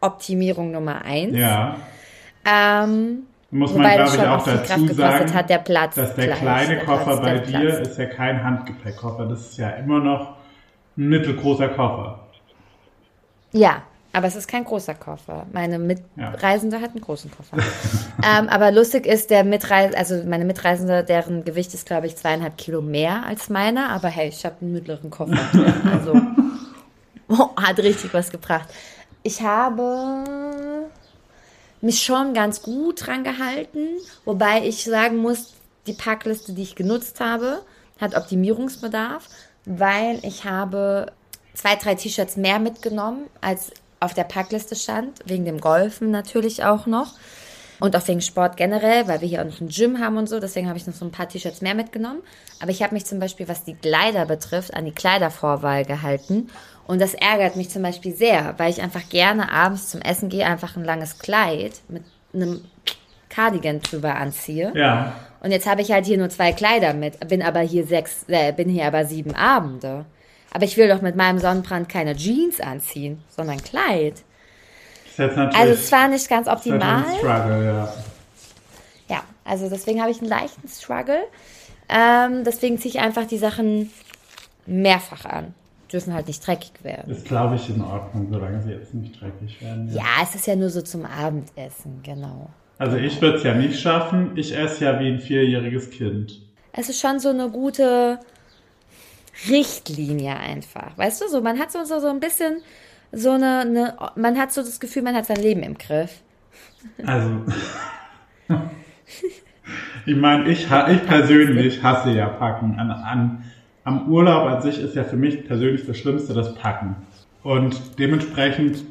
Optimierung Nummer eins. Ja. Ähm, Muss man, glaube ich, auch dazu sagen, hat, der Platz dass der gleich, kleine Koffer bei dir Platz. ist ja kein Handgepäckkoffer. Das ist ja immer noch ein mittelgroßer Koffer. ja, aber es ist kein großer Koffer. Meine Ja. Mitreisende hat einen großen Koffer. ähm, aber lustig ist, der Mitreisende, also meine Mitreisende, deren Gewicht ist, glaube ich, zweieinhalb Kilo mehr als meiner. Aber hey, ich habe einen mittleren Koffer. also oh, hat richtig was gebracht. Ich habe mich schon ganz gut dran gehalten, wobei ich sagen muss, die Packliste, die ich genutzt habe, hat Optimierungsbedarf, weil ich habe zwei, drei T-Shirts mehr mitgenommen, als auf der Packliste stand, wegen dem Golfen natürlich auch noch. Und auch wegen Sport generell, weil wir hier auch noch ein Gym haben und so. Deswegen habe ich noch so ein paar T-Shirts mehr mitgenommen. Aber ich habe mich zum Beispiel, was die Kleider betrifft, an die Kleidervorwahl gehalten. Und das ärgert mich zum Beispiel sehr, weil ich einfach gerne abends zum Essen gehe, einfach ein langes Kleid mit einem Cardigan drüber anziehe. Ja. Und jetzt habe ich halt hier nur zwei Kleider mit, bin aber hier sechs, äh, bin hier aber sieben Abende. Aber ich will doch mit meinem Sonnenbrand keine Jeans anziehen, sondern Kleid. Also es war nicht ganz optimal. Struggle, ja. Ja, also deswegen habe ich einen leichten Struggle. Ähm, deswegen ziehe ich einfach die Sachen mehrfach an. Dürfen halt nicht dreckig werden. Ist, glaube ich, in Ordnung, solange sie jetzt nicht dreckig werden. Ja, es ist ja nur so zum Abendessen, genau. Also ich würde es ja nicht schaffen. Ich esse ja wie ein vierjähriges Kind. Es ist schon so eine gute Richtlinie einfach. Weißt du, so man hat so, so, so ein bisschen so eine, eine, man hat so das Gefühl, man hat sein Leben im Griff. Also, ich meine, ich, ich persönlich hasse ja Packen. An, an, am Urlaub an sich ist ja für mich persönlich das Schlimmste das Packen. Und dementsprechend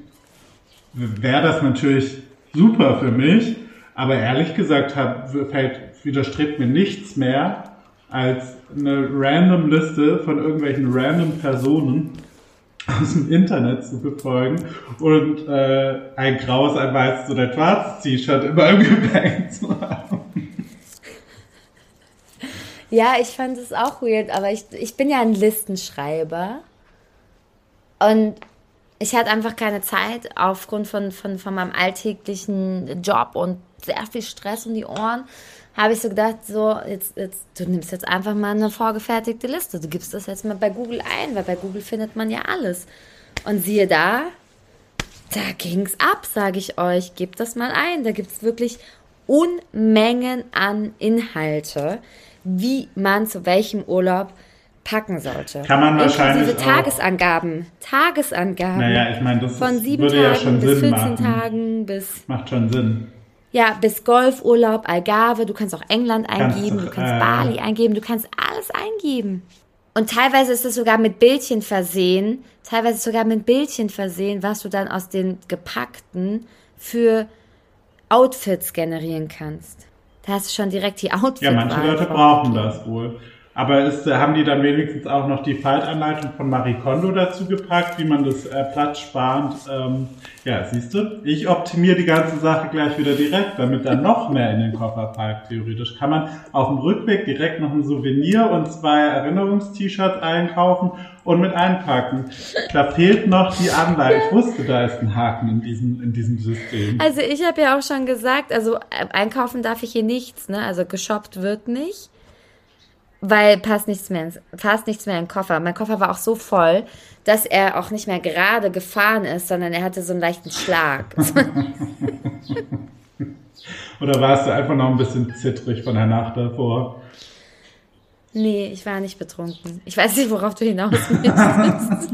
wäre das natürlich super für mich, aber ehrlich gesagt hat, fällt, widerstrebt mir nichts mehr, als eine random Liste von irgendwelchen random Personen aus dem Internet zu befolgen und äh, ein graues, ein weißes oder ein schwarzes T-Shirt immer im Gepäck zu haben. Ja, ich fand es auch weird, aber ich, ich bin ja ein Listenschreiber. Und ich hatte einfach keine Zeit aufgrund von, von, von meinem alltäglichen Job und sehr viel Stress um die Ohren. Habe ich so gedacht, so, jetzt, jetzt, du nimmst jetzt einfach mal eine vorgefertigte Liste. Du gibst das jetzt mal bei Google ein, weil bei Google findet man ja alles. Und siehe da, da ging's ab, sage ich euch. Gebt das mal ein. Da gibt's wirklich Unmengen an Inhalte, wie man zu welchem Urlaub packen sollte. Kann man wahrscheinlich Inklusive auch- Tagesangaben. Tagesangaben. Naja, ich meine, das Von sieben Tagen ja bis Sinn 14 machen. Tagen bis Macht schon Sinn. Ja, bis Golfurlaub, Algarve, du kannst auch England Kannst eingeben, auch, du kannst äh, Bali eingeben, du kannst alles eingeben. Und teilweise ist es sogar mit Bildchen versehen, teilweise sogar mit Bildchen versehen, was du dann aus den gepackten für Outfits generieren kannst. Da hast du schon direkt die Outfits. Ja, manche Leute brauchen das wohl. Aber ist, äh, haben die dann wenigstens auch noch die Faltanleitung von Marie Kondo dazu gepackt, wie man das äh, platzsparend, ähm, ja, siehst du, ich optimiere die ganze Sache gleich wieder direkt, damit dann noch mehr in den Koffer packt, theoretisch. Kann man auf dem Rückweg direkt noch ein Souvenir und zwei Erinnerungst-T-Shirts einkaufen und mit einpacken. Da fehlt noch die Anleitung. Ich wusste, da ist ein Haken in diesem, in diesem System. Also ich habe ja auch schon gesagt, also äh, einkaufen darf ich hier nichts, ne? Also geshoppt wird nicht. Weil passt nichts mehr ins, passt nichts mehr in den Koffer. Mein Koffer war auch so voll, dass er auch nicht mehr gerade gefahren ist, sondern er hatte so einen leichten Schlag. Oder warst du einfach noch ein bisschen zittrig von der Nacht davor? nee, ich war nicht betrunken. Ich weiß nicht, worauf du hinaus willst.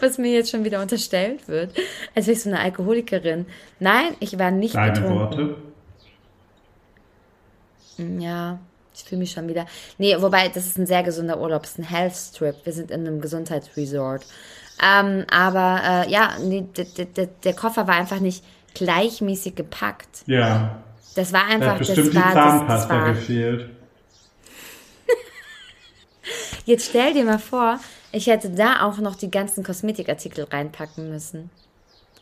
Was mir jetzt schon wieder unterstellt wird, als wäre ich so eine Alkoholikerin. Nein, ich war nicht Deine betrunken. Worte. Ja, ich fühle mich schon wieder. Nee, wobei, das ist ein sehr gesunder Urlaub, es ist ein Health Strip. Wir sind in einem Gesundheitsresort. Ähm, aber äh, ja, nee, der Koffer war einfach nicht gleichmäßig gepackt. Ja. Das war Da einfach, hat das bestimmt die war, das, das Zahnpasta war. gefehlt. Jetzt stell dir mal vor, ich hätte da auch noch die ganzen Kosmetikartikel reinpacken müssen.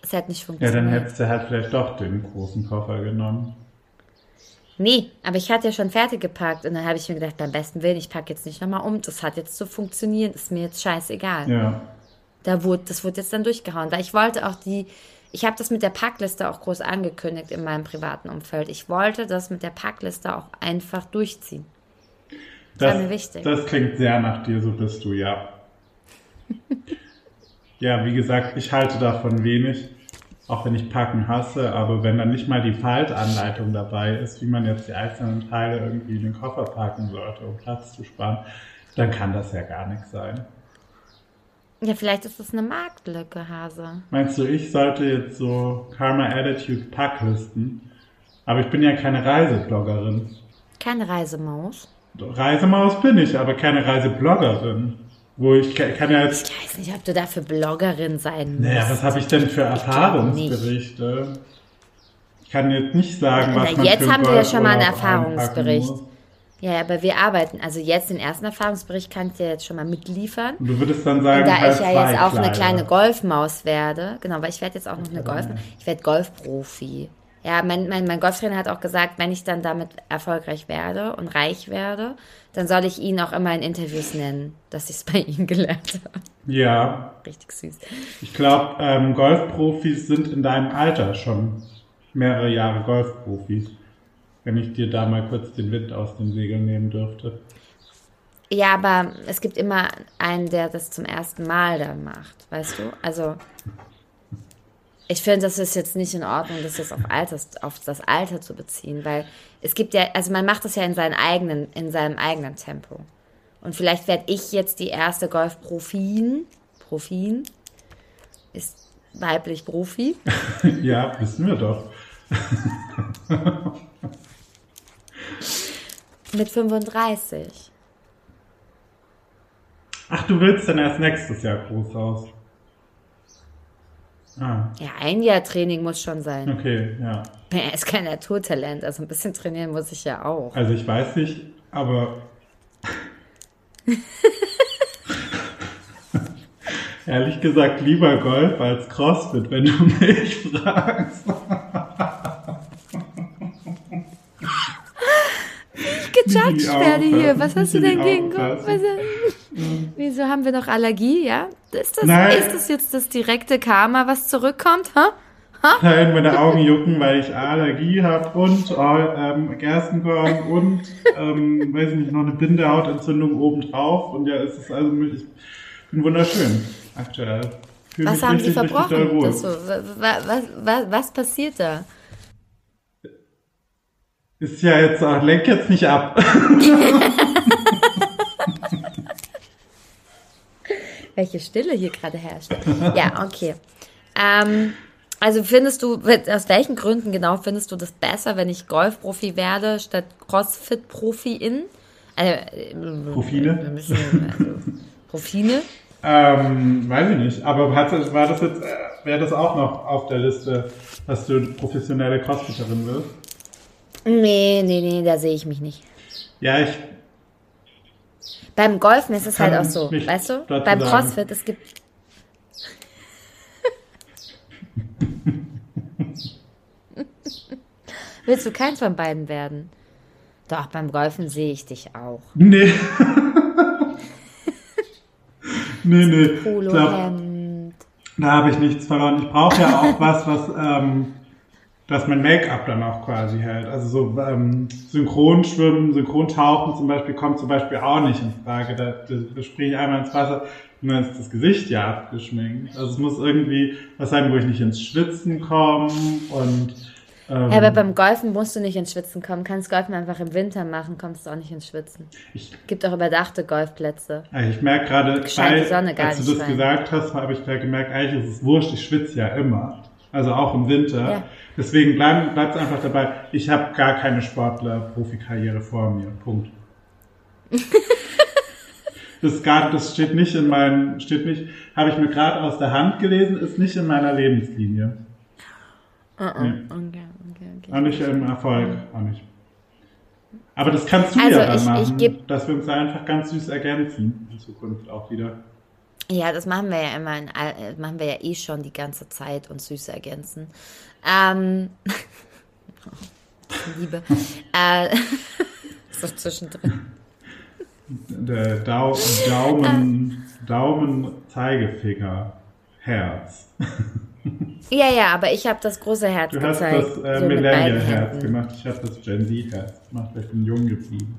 Es hätte nicht Ja, funktioniert. dann hättest du halt vielleicht doch den großen Koffer genommen. Nee, aber ich hatte ja schon fertig gepackt und dann habe ich mir gedacht, beim besten Willen, ich packe jetzt nicht nochmal um. Das hat jetzt zu funktionieren, ist mir jetzt scheißegal. Ja. Da wurde, das wurde jetzt dann durchgehauen, weil ich wollte auch die, ich habe das mit der Packliste auch groß angekündigt in meinem privaten Umfeld. Ich wollte das mit der Packliste auch einfach durchziehen. Das war mir wichtig. das klingt sehr nach dir, so bist du, ja. ja, wie gesagt, ich halte davon wenig, auch wenn ich Packen hasse, aber wenn dann nicht mal die Faltanleitung dabei ist, wie man jetzt die einzelnen Teile irgendwie in den Koffer packen sollte, um Platz zu sparen, dann kann das ja gar nichts sein. Ja, vielleicht ist das eine Marktlücke, Hase. Meinst du, ich sollte jetzt so Karma Attitude Packlisten? Aber ich bin ja keine Reisebloggerin. Keine Reisemaus. Reisemaus bin ich, aber keine Reisebloggerin. Wo ich ka- kann ja jetzt. Ich weiß nicht, ob du dafür Bloggerin sein musst. Naja, was habe ich denn für Erfahrungsberichte? Ich kann jetzt nicht sagen, was Na, man jetzt haben wir ja schon mal einen Erfahrungsbericht. Ja, aber wir arbeiten. Also jetzt den ersten Erfahrungsbericht kann ich dir jetzt schon mal mitliefern. Und du würdest dann sagen, da halt ich ja jetzt auch eine kleine Golfmaus werde, genau, weil ich werde jetzt auch noch eine Golf, ich werde Golfprofi. Ja, mein, mein, mein Golftrainer hat auch gesagt, wenn ich dann damit erfolgreich werde und reich werde, dann soll ich ihn auch immer in Interviews nennen, dass ich es bei ihm gelernt habe. Ja, Richtig süß. ich glaube, ähm, Golfprofis sind in deinem Alter schon mehrere Jahre Golfprofis. Wenn ich dir da mal kurz den Wind aus den Segeln nehmen dürfte. Ja, aber es gibt immer einen, der das zum ersten Mal dann macht, weißt du? Also ich finde, das ist jetzt nicht in Ordnung, das jetzt auf, Alters, auf das Alter zu beziehen, weil es gibt ja, also man macht das ja in seinem eigenen, in seinem eigenen Tempo. Und vielleicht werde ich jetzt die erste Golfprofin. Profin ist weiblich Profi. Ja, wissen wir doch. Mit 35. Ach, du willst dann erst nächstes Jahr groß aus. Ah, Ja, ein Jahr Training muss schon sein. okay, ja. Er ist kein Naturtalent, also ein bisschen trainieren muss ich ja auch. Also ich weiß nicht, aber ehrlich gesagt lieber Golf als Crossfit, wenn du mich fragst. Die werde hier. Was hast du denn gegen aufpassen. Was- Wieso haben wir noch Allergie, ja? Ist das, Nein. ist das jetzt das direkte Karma, was zurückkommt? Ha? Nein, meine Augen jucken, weil ich Allergie habe und äh, ähm, Gerstenkorn und, ähm, weiß ich nicht, noch eine Bindehautentzündung obendrauf. Und ja, es ist also, ich bin wunderschön aktuell. Fühl Was haben Sie richtig, doll verbrochen? so, wa- wa- was, was, was passiert da? Ist ja jetzt, auch- lenk jetzt nicht ab. Welche Stille hier gerade herrscht. Ja, okay. Ähm, also findest du, aus welchen Gründen genau findest du das besser, wenn ich Golfprofi werde, statt Crossfit-Profi-In? Also, äh, müssen, also, Profine? Ähm, weiß ich nicht. Aber hat, war das jetzt, äh, wäre das auch noch auf der Liste, dass du professionelle Crossfitterin wirst? Nee, nee, nee, da sehe ich mich nicht. Ja, ich, Beim Golfen ist es halt auch so, weißt du? Beim sagen. Crossfit, es gibt. Willst du keins von beiden werden? Doch, beim Golfen sehe ich dich auch. nee. nee, nee. Glaub, Polohemd. da habe ich nichts verloren. Ich brauche ja auch was, was, ähm, dass mein Make-up dann auch quasi hält. Also so ähm, Synchronschwimmen, Synchrontauchen zum Beispiel kommt zum Beispiel auch nicht in Frage. Da, da, springe ich einmal ins Wasser und dann ist das Gesicht ja abgeschminkt. Also es muss irgendwie was sein, wo ich nicht ins Schwitzen komme und ähm, Ja, aber beim Golfen musst du nicht ins Schwitzen kommen. Kannst Golfen einfach im Winter machen, kommst du auch nicht ins Schwitzen. ich, Gibt auch überdachte Golfplätze. also ich merke gerade, als du das rein. gesagt hast, habe ich gerade gemerkt, eigentlich ist es wurscht, ich schwitze ja immer. Also auch im Winter. Ja. Deswegen bleib, bleib's einfach dabei. Ich habe gar keine Sportler-Profikarriere vor mir. Punkt. das, gar, das steht nicht in meinem, steht nicht, habe ich mir gerade aus der Hand gelesen, ist nicht in meiner Lebenslinie. Nee. Okay, okay, okay. Auch nicht im Erfolg, auch nicht. Aber das kannst du Also ja dann ich- ich machen, geb- dass wir uns da einfach ganz süß ergänzen in Zukunft auch wieder. Ja, das machen wir ja immer, in, äh, machen wir ja eh schon die ganze Zeit und süße ergänzen. Ähm, Liebe. äh, so zwischendrin. Der Dau Daumen, Daumen, Zeigefinger, Herz. Ja, ja, aber ich habe das große Herz Du hast gezeigt. das äh, so Millennial-Herz gemacht, ich habe das Gen Z-Herz gemacht, weil ich bin jung geblieben.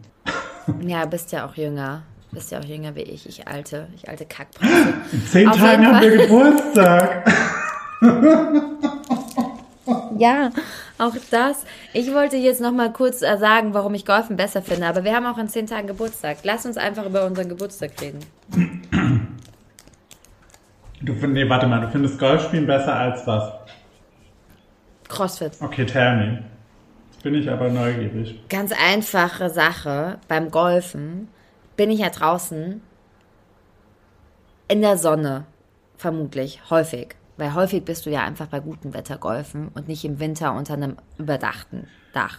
Ja, bist ja auch jünger. Bist ja auch jünger wie ich, ich alte, ich alte Kackbrause. In zehn Auf Tagen haben wir Geburtstag. Ja, auch das. Ich wollte jetzt noch mal kurz äh, sagen, warum ich Golfen besser finde, aber wir haben auch in zehn Tagen Geburtstag. Lass uns einfach über unseren Geburtstag reden. Du, find- nee, warte mal, du findest Golfspielen besser als was? Crossfit. Okay, tell me. Bin ich aber neugierig. Ganz einfache Sache. Beim Golfen bin ich ja draußen in der Sonne, vermutlich, häufig. Weil häufig bist du ja einfach bei gutem Wetter golfen und nicht im Winter unter einem überdachten Dach.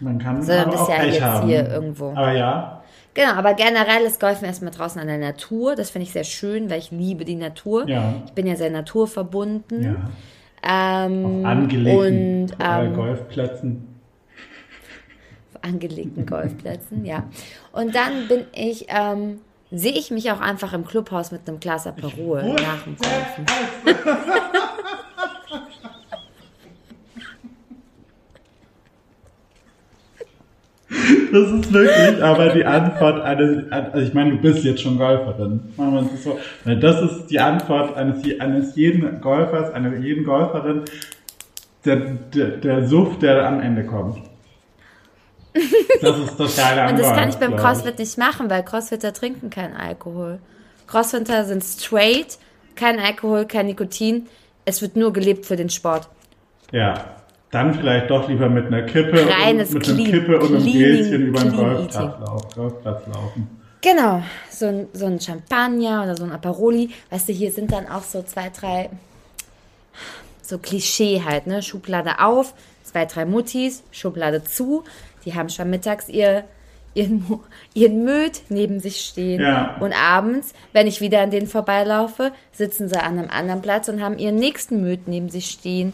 Man kann Sondern aber bist auch ja Pech jetzt haben. hier irgendwo. Aber ja, Genau, aber generell ist Golfen erstmal draußen an der Natur. Das finde ich sehr schön, weil ich liebe die Natur. Ja. Ich bin ja sehr naturverbunden. ja. Ähm, Auf angelegten und äh, ähm, Golfplätzen. Angelegten Golfplätzen, ja. Und dann bin ich, ähm, sehe ich mich auch einfach im Clubhaus mit einem Glas Aperol nach dem Golfen. Das ist wirklich aber die Antwort eines, also ich meine, du bist jetzt schon Golferin. Das ist die Antwort eines, eines jeden Golfers, einer jeden Golferin, der, der, der Suff, der am Ende kommt. Das ist am Und das kann ich beim CrossFit nicht machen, weil CrossFitter trinken keinen Alkohol. Crossfitter sind straight, kein Alkohol, kein Nikotin. Es wird nur gelebt für den Sport. Ja, dann vielleicht doch lieber mit einer Kippe, Reines und, mit einer clean- Kippe und einem Gläschen über den Golfplatz, lauf, Golfplatz laufen. Genau, so ein, so ein Champagner oder so ein Aperoli. Weißt du, hier sind dann auch so zwei, drei, so Klischee halt, ne? Schublade auf, zwei, drei Muttis, Schublade zu. Die haben schon mittags ihr, ihren, ihren Möd neben sich stehen. Ja. Und abends, wenn ich wieder an denen vorbeilaufe, sitzen sie an einem anderen Platz und haben ihren nächsten Möd neben sich stehen.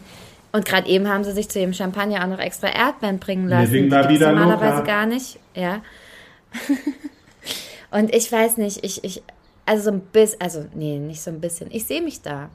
Und gerade eben haben sie sich zu ihrem Champagner auch noch extra Erdbeeren bringen lassen. Living Die la vida normalerweise loca. gar nicht. Ja. Und ich weiß nicht, ich, ich, also so ein bisschen, also nee, nicht so ein bisschen. Ich sehe mich da.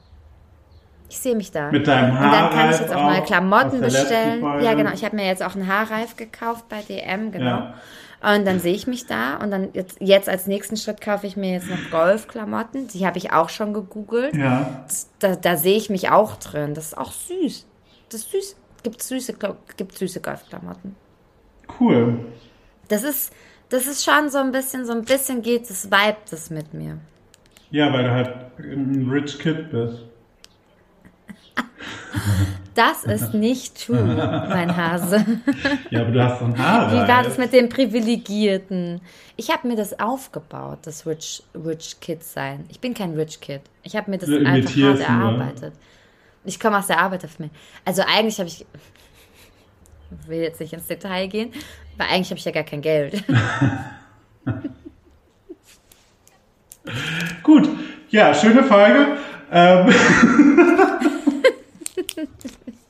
Ich sehe mich da. Mit deinem Und dann kann ich Haarreif jetzt auch neue auch Klamotten bestellen. Ja, genau. Ich habe mir jetzt auch einen Haarreif gekauft bei DM, genau. Ja. Und dann sehe ich mich da und dann jetzt, jetzt als nächsten Schritt kaufe ich mir jetzt noch Golfklamotten. Die habe ich auch schon gegoogelt. Ja, Da, da sehe ich mich auch drin. Das ist auch süß. Das ist süß. Gibt süße, gibt süße Golfklamotten. cool. Das ist, das ist schon so ein bisschen, so ein bisschen geht es, vibet es mit mir. Ja, weil du halt ein Rich Kid bist. Das ist nicht true, mein Hase. Ja, aber du hast so ein Haarreif. Wie war das mit dem Privilegierten? Ich habe mir das aufgebaut, das Rich, Rich Kid sein. Ich bin kein Rich Kid. Ich habe mir das Du einfach hart erarbeitet. Ich komme aus der Arbeiterfamilie. Also eigentlich habe ich, ich will jetzt nicht ins Detail gehen, aber eigentlich habe ich ja gar kein Geld. Gut, ja, schöne Folge. Ähm,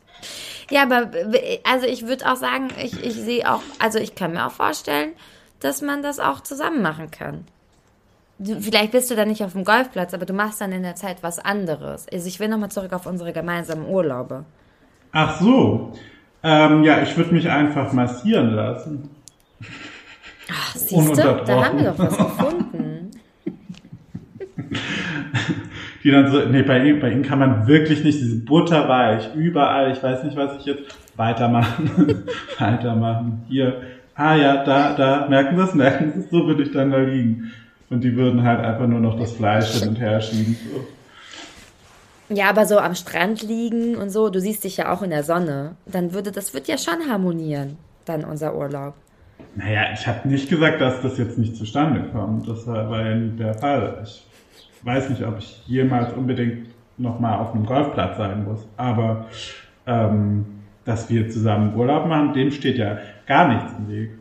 Ja, aber also ich würde auch sagen, ich, ich sehe auch, also ich kann mir auch vorstellen, dass man das auch zusammen machen kann. Du, vielleicht bist du dann nicht auf dem Golfplatz, aber du machst dann in der Zeit was anderes. Also ich will nochmal zurück auf unsere gemeinsamen Urlaube. ach so. Ähm, ja, ich würde mich einfach massieren lassen. Ach, siehst du, da haben wir doch was gefunden. Die dann so, nee, bei bei ihm kann man wirklich nicht, diese butterweich, überall, ich weiß nicht, was ich jetzt, weitermachen, weitermachen, hier, ah ja, da, da, merken Sie es, merken Sie es, so würde ich dann da liegen. Und die würden halt einfach nur noch das Fleisch hin und her schieben, so. Ja, aber so am Strand liegen und so, du siehst dich ja auch in der Sonne, dann würde, das wird ja schon harmonieren, dann unser Urlaub. Naja, ich habe nicht gesagt, dass das jetzt nicht zustande kommt. Das war ja nie der Fall. Ich weiß nicht, ob ich jemals unbedingt nochmal auf einem Golfplatz sein muss. Aber ähm, dass wir zusammen Urlaub machen, dem steht ja gar nichts im Weg.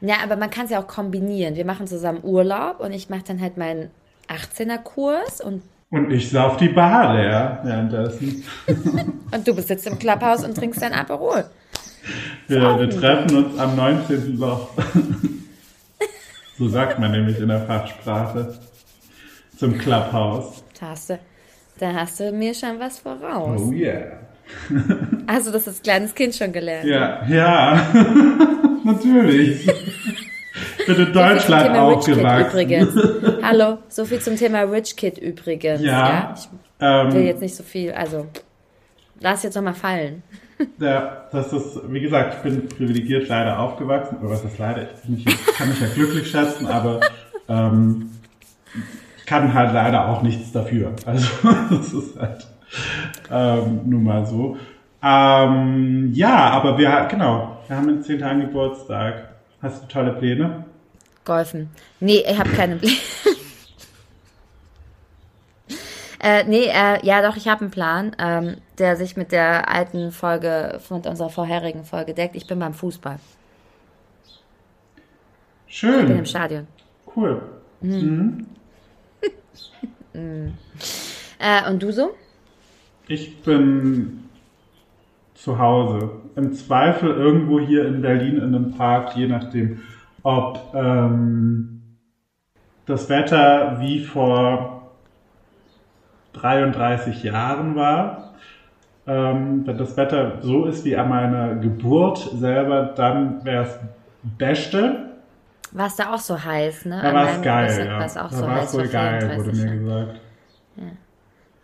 Ja, aber man kann es ja auch kombinieren. Wir machen zusammen Urlaub und ich mache dann halt meinen 18er-Kurs und, Und ich sauf die Bar leer währenddessen. und du bist jetzt im Clubhouse und trinkst dein Aperol. Wir, auch wir treffen uns am 19. Loch. so sagt man nämlich in der Fachsprache. Zum Clubhouse. Da hast du, da hast du mir schon was voraus. Oh yeah. Also das ist kleines Kind schon gelernt. Ja, ja, natürlich. Ich bin in Deutschland Kid aufgewachsen. übrigens. Hallo, so viel zum Thema Rich Kid übrigens. Ja, Ich will ähm, jetzt nicht so viel, also lass jetzt nochmal fallen. ja, das ist, wie gesagt, ich bin privilegiert leider aufgewachsen. Oder was ist leider? Ich, ich kann mich ja glücklich schätzen, aber ähm, ich kann halt leider auch nichts dafür. Also das ist halt ähm, nun mal so. Ähm, ja, aber wir, genau, wir haben in zehn Tagen Geburtstag. Hast du tolle Pläne? Golfen. Nee, ich habe keine Pläne. äh, nee, äh, ja doch, ich habe einen Plan, ähm, der sich mit der alten Folge, mit unserer vorherigen Folge deckt. Ich bin beim Fußball. Ich bin Schön, im Stadion. cool. Äh, und du so? Ich bin zu Hause. Im Zweifel irgendwo hier in Berlin in einem Park, je nachdem, ob ähm, das Wetter wie vor 33 Jahren war. Ähm, wenn das Wetter so ist wie an meiner Geburt selber, dann wäre es Beste. War es da auch so heiß, ne? Da war es geil, ja. war es auch Da so war es wohl geil, 34 wurde mir gesagt.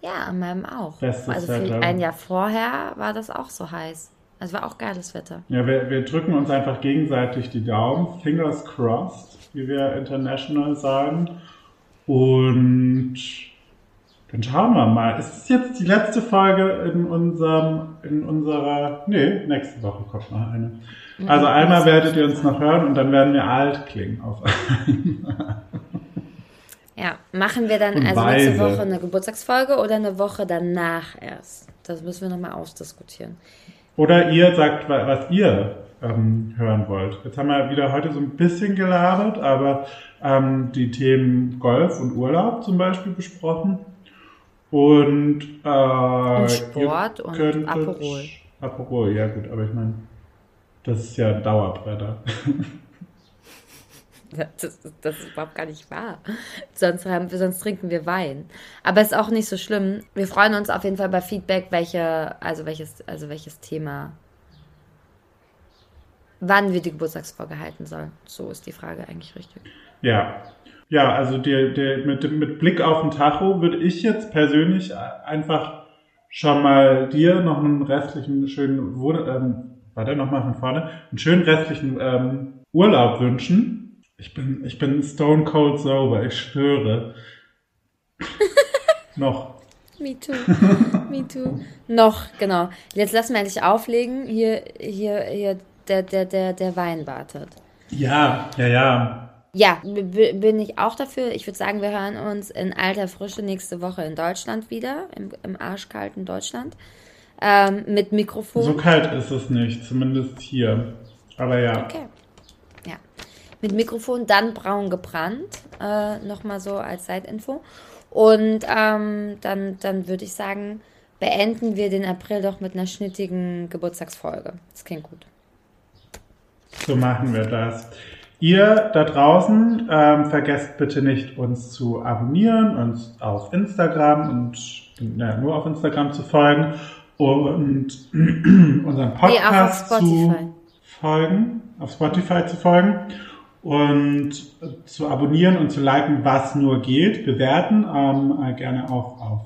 Ja, an meinem auch. Bestes also Wetter. ein Jahr vorher war das auch so heiß. Also war auch geiles Wetter. Ja, wir, wir drücken uns einfach gegenseitig die Daumen. Fingers crossed, wie wir international sagen. Und dann schauen wir mal. Es ist jetzt die letzte Folge in unserem, in unserer, nee, nächste Woche kommt noch eine. Also einmal werdet ihr uns noch hören und dann werden wir alt klingen auf einmal. Ja, machen wir dann Und also nächste. Woche eine Geburtstagsfolge oder eine Woche danach erst? Das müssen wir nochmal ausdiskutieren. Oder ihr sagt, wa- was ihr ähm, hören wollt. Jetzt haben wir wieder heute so ein bisschen gelabert, aber ähm, die Themen Golf und Urlaub zum Beispiel besprochen. Und, äh, Und Sport und Aperol. Aperol, ja gut, aber ich meine, das ist ja ein Dauerbrenner. Das, ist- das ist überhaupt gar nicht wahr. Sonst, haben sonst trinken wir Wein. Aber ist auch nicht so schlimm. Wir freuen uns auf jeden Fall bei Feedback, welche, also welches, also welches Thema, wann wir die Geburtstagsfolge halten sollen. So ist die Frage eigentlich richtig. Ja. Ja, also der, der, mit, mit Blick auf den Tacho würde ich jetzt persönlich einfach schon mal dir noch einen restlichen schönen, ähm, warte nochmal von vorne, einen schönen restlichen ähm, Urlaub wünschen. Ich bin, ich bin stone cold sober, ich schwöre. noch. Me too. Me too. Noch, genau. Jetzt lassen wir endlich auflegen. Hier, hier, hier, der, der, der, der Wein wartet. Ja, ja, ja. Ja, bin ich auch dafür. Ich würde sagen, wir hören uns in alter Frische nächste Woche in Deutschland wieder, im, im arschkalten Deutschland, ähm, mit Mikrofon. So kalt ist es nicht, zumindest hier. Aber ja. Okay. Ja. Mit Mikrofon, dann braun gebrannt. Äh, Nochmal so als Seitinfo. Und ähm, dann, dann würde ich sagen, beenden wir den April doch mit einer schnittigen Geburtstagsfolge. Das klingt gut. So machen wir das. Ihr da draußen, ähm, vergesst bitte nicht, uns zu abonnieren, uns auf Instagram und ja, nur auf Instagram zu folgen und unseren Nee, Podcast zu Spotify. folgen, auf Spotify zu folgen und zu abonnieren und zu liken, was nur geht, bewerten, ähm, äh, gerne auch auf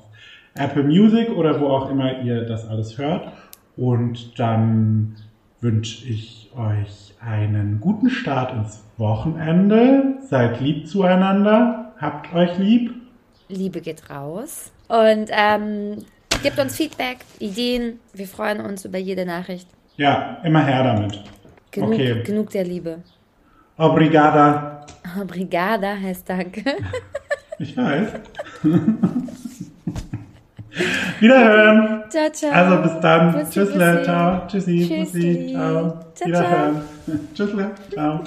Apple Music oder wo auch immer ihr das alles hört. Und dann wünsche ich euch einen guten Start ins Wochenende. Seid lieb zueinander, habt euch lieb. Liebe geht raus. Und ähm, gebt uns Feedback, Ideen. Wir freuen uns über jede Nachricht. Ja, immer her damit. Genug, Okay. genug der Liebe. Obrigada. Brigada heißt Danke. Ich weiß. Wiederhören. Ciao, ciao. Also bis dann. Bussi, Tschüssle, bussi. ciao. Tschüssi, Tschüssi. Bussi, ciao. Ciao, Wiederhören. Tschüssle, ciao.